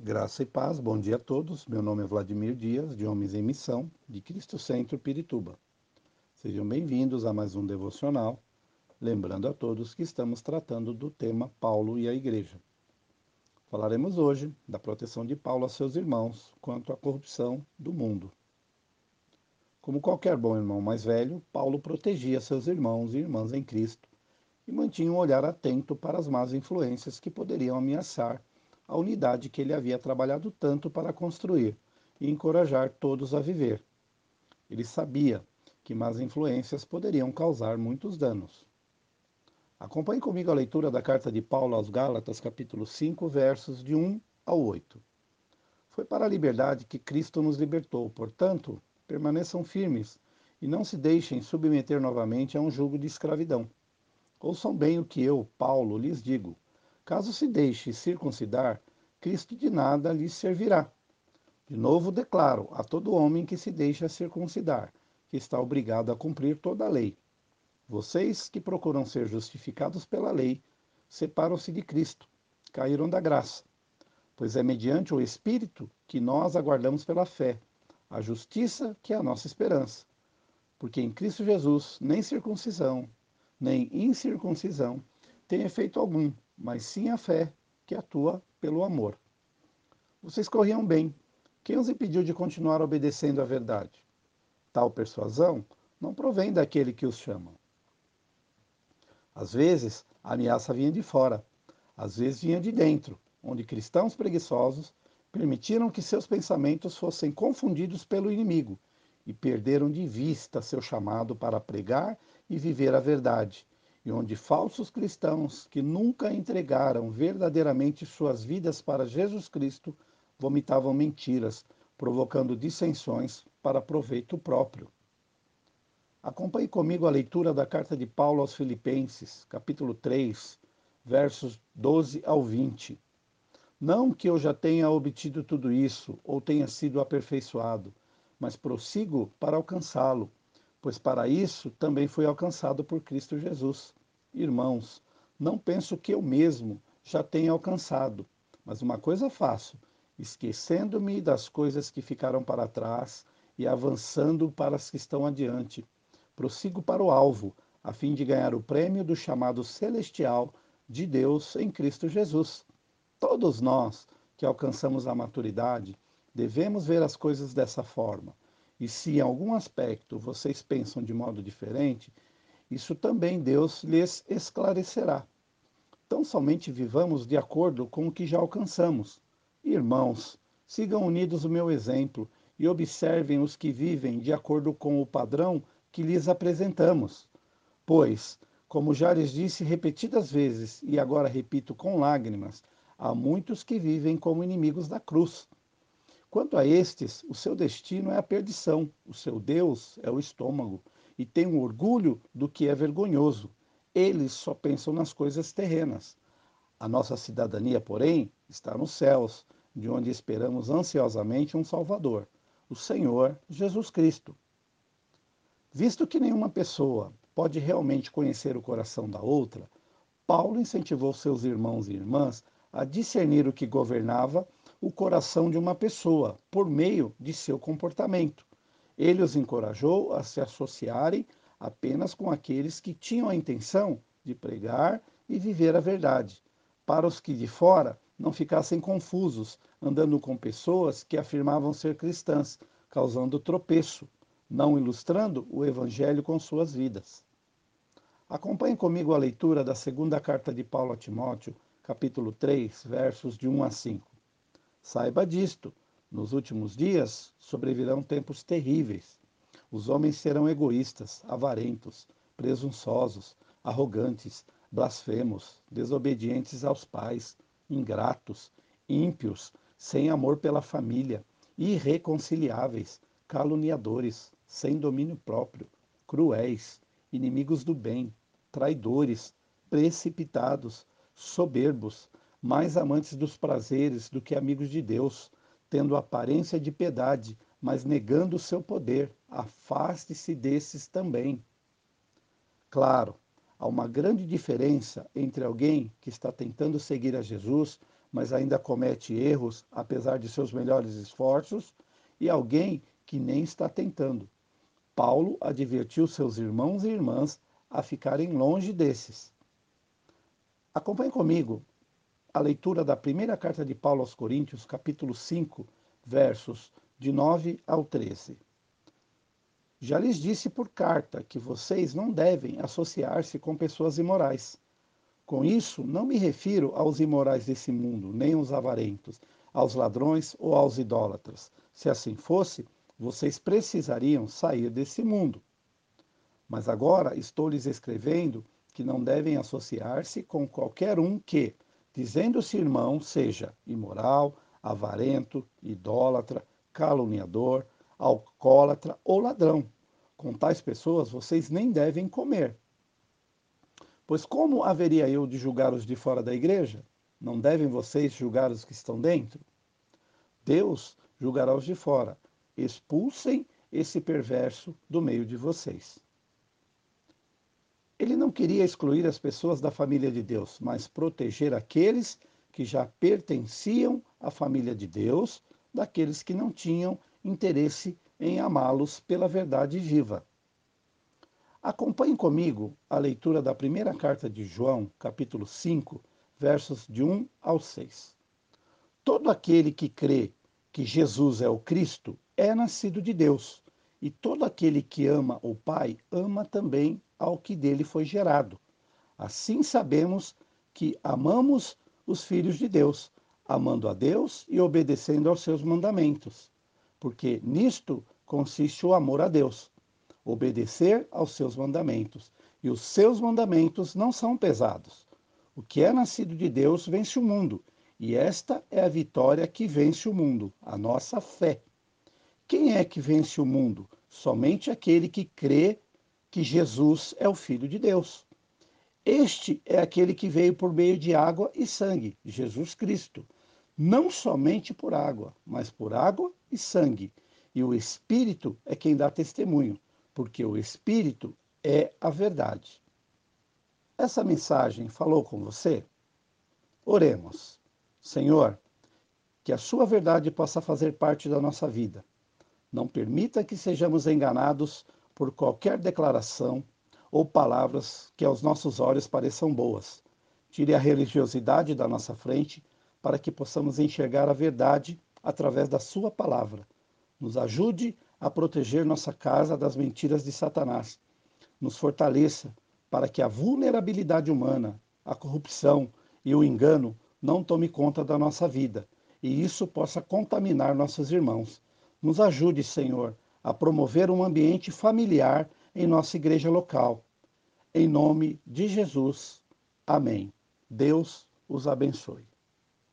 Graça e paz, bom dia a todos. Meu nome é Vladimir Dias, de Homens em Missão, de Cristo Centro, Pirituba. Sejam bem-vindos a mais um devocional, lembrando a todos que estamos tratando do tema Paulo e a Igreja. Falaremos hoje da proteção de Paulo a seus irmãos quanto à corrupção do mundo. Como qualquer bom irmão mais velho, Paulo protegia seus irmãos e irmãs em Cristo e mantinha um olhar atento para as más influências que poderiam ameaçar a unidade que ele havia trabalhado tanto para construir e encorajar todos a viver. Ele sabia que más influências poderiam causar muitos danos. Acompanhe comigo a leitura da carta de Paulo aos Gálatas, capítulo 5, versos de 1 ao 8. Foi para a liberdade que Cristo nos libertou, portanto, permaneçam firmes e não se deixem submeter novamente a um jugo de escravidão. Ouçam bem o que eu, Paulo, lhes digo Caso se deixe circuncidar, Cristo de nada lhe servirá. De novo declaro a todo homem que se deixa circuncidar, que está obrigado a cumprir toda a lei. Vocês que procuram ser justificados pela lei, separam-se de Cristo, caíram da graça. Pois é mediante o Espírito que nós aguardamos pela fé, a justiça que é a nossa esperança. Porque em Cristo Jesus nem circuncisão, nem incircuncisão tem efeito algum, mas sim a fé que atua pelo amor. Vocês corriam bem. Quem os impediu de continuar obedecendo à verdade? Tal persuasão não provém daquele que os chama. Às vezes, a ameaça vinha de fora, às vezes vinha de dentro, onde cristãos preguiçosos permitiram que seus pensamentos fossem confundidos pelo inimigo e perderam de vista seu chamado para pregar e viver a verdade, e onde falsos cristãos que nunca entregaram verdadeiramente suas vidas para Jesus Cristo vomitavam mentiras, provocando dissensões para proveito próprio. Acompanhe comigo a leitura da carta de Paulo aos Filipenses, capítulo 3, versos 12 ao 20. Não que eu já tenha obtido tudo isso ou tenha sido aperfeiçoado, mas prossigo para alcançá-lo, pois para isso também fui alcançado por Cristo Jesus. Irmãos, não penso que eu mesmo já tenha alcançado, mas uma coisa faço, esquecendo-me das coisas que ficaram para trás e avançando para as que estão adiante. Prossigo para o alvo, a fim de ganhar o prêmio do chamado celestial de Deus em Cristo Jesus. Todos nós que alcançamos a maturidade devemos ver as coisas dessa forma. E se em algum aspecto vocês pensam de modo diferente, isso também Deus lhes esclarecerá. Tão somente vivamos de acordo com o que já alcançamos. Irmãos, sigam unidos o meu exemplo e observem os que vivem de acordo com o padrão que lhes apresentamos. Pois, como já lhes disse repetidas vezes e agora repito com lágrimas, há muitos que vivem como inimigos da cruz. Quanto a estes, o seu destino é a perdição, o seu Deus é o estômago e têm um orgulho do que é vergonhoso. Eles só pensam nas coisas terrenas. A nossa cidadania, porém, está nos céus, de onde esperamos ansiosamente um Salvador, o Senhor Jesus Cristo. Visto que nenhuma pessoa pode realmente conhecer o coração da outra, Paulo incentivou seus irmãos e irmãs a discernir o que governava o coração de uma pessoa por meio de seu comportamento. Ele os encorajou a se associarem apenas com aqueles que tinham a intenção de pregar e viver a verdade, para os que de fora não ficassem confusos, andando com pessoas que afirmavam ser cristãs, causando tropeço, não ilustrando o evangelho com suas vidas. Acompanhe comigo a leitura da segunda carta de Paulo a Timóteo, capítulo 3, versos de 1 a 5. Saiba disto, nos últimos dias sobrevirão tempos terríveis. Os homens serão egoístas, avarentos, presunçosos, arrogantes, blasfemos, desobedientes aos pais, ingratos, ímpios, sem amor pela família, irreconciliáveis, caluniadores, sem domínio próprio, cruéis, inimigos do bem, traidores, precipitados, soberbos, mais amantes dos prazeres do que amigos de Deus, tendo aparência de piedade, mas negando o seu poder. Afaste-se desses também. Claro, há uma grande diferença entre alguém que está tentando seguir a Jesus, mas ainda comete erros apesar de seus melhores esforços, e alguém que nem está tentando. Paulo advertiu seus irmãos e irmãs a ficarem longe desses. Acompanhe comigo a leitura da primeira carta de Paulo aos Coríntios, capítulo 5, versos de 9 ao 13. Já lhes disse por carta que vocês não devem associar-se com pessoas imorais. Com isso, não me refiro aos imorais desse mundo, nem aos avarentos, aos ladrões ou aos idólatras. Se assim fosse, vocês precisariam sair desse mundo. Mas agora estou lhes escrevendo que não devem associar-se com qualquer um que, dizendo-se irmão, seja imoral, avarento, idólatra, caluniador, alcoólatra ou ladrão. Com tais pessoas vocês nem devem comer. Pois como haveria eu de julgar os de fora da igreja? Não devem vocês julgar os que estão dentro? Deus julgará os de fora. Expulsem esse perverso do meio de vocês. Ele não queria excluir as pessoas da família de Deus, mas proteger aqueles que já pertenciam à família de Deus, daqueles que não tinham interesse em amá-los pela verdade viva. Acompanhe comigo a leitura da primeira carta de João, capítulo 5, versos de 1 ao 6. Todo aquele que crê que Jesus é o Cristo é nascido de Deus, e todo aquele que ama o Pai ama também ao que dele foi gerado. Assim sabemos que amamos os filhos de Deus, amando a Deus e obedecendo aos seus mandamentos, porque nisto consiste o amor a Deus, obedecer aos seus mandamentos. E os seus mandamentos não são pesados. O que é nascido de Deus vence o mundo, e esta é a vitória que vence o mundo, a nossa fé. Quem é que vence o mundo? Somente aquele que crê que Jesus é o Filho de Deus. Este é aquele que veio por meio de água e sangue, Jesus Cristo. Não somente por água, mas por água e sangue. E o Espírito é quem dá testemunho, porque o Espírito é a verdade. Essa mensagem falou com você? Oremos. Senhor, que a Sua verdade possa fazer parte da nossa vida. Não permita que sejamos enganados por qualquer declaração ou palavras que aos nossos olhos pareçam boas. Tire a religiosidade da nossa frente para que possamos enxergar a verdade através da Sua palavra. Nos ajude a proteger nossa casa das mentiras de Satanás. Nos fortaleça para que a vulnerabilidade humana, a corrupção e o engano não tome conta da nossa vida e isso possa contaminar nossos irmãos. Nos ajude, Senhor, a promover um ambiente familiar em nossa igreja local. Em nome de Jesus. Amém. Deus os abençoe.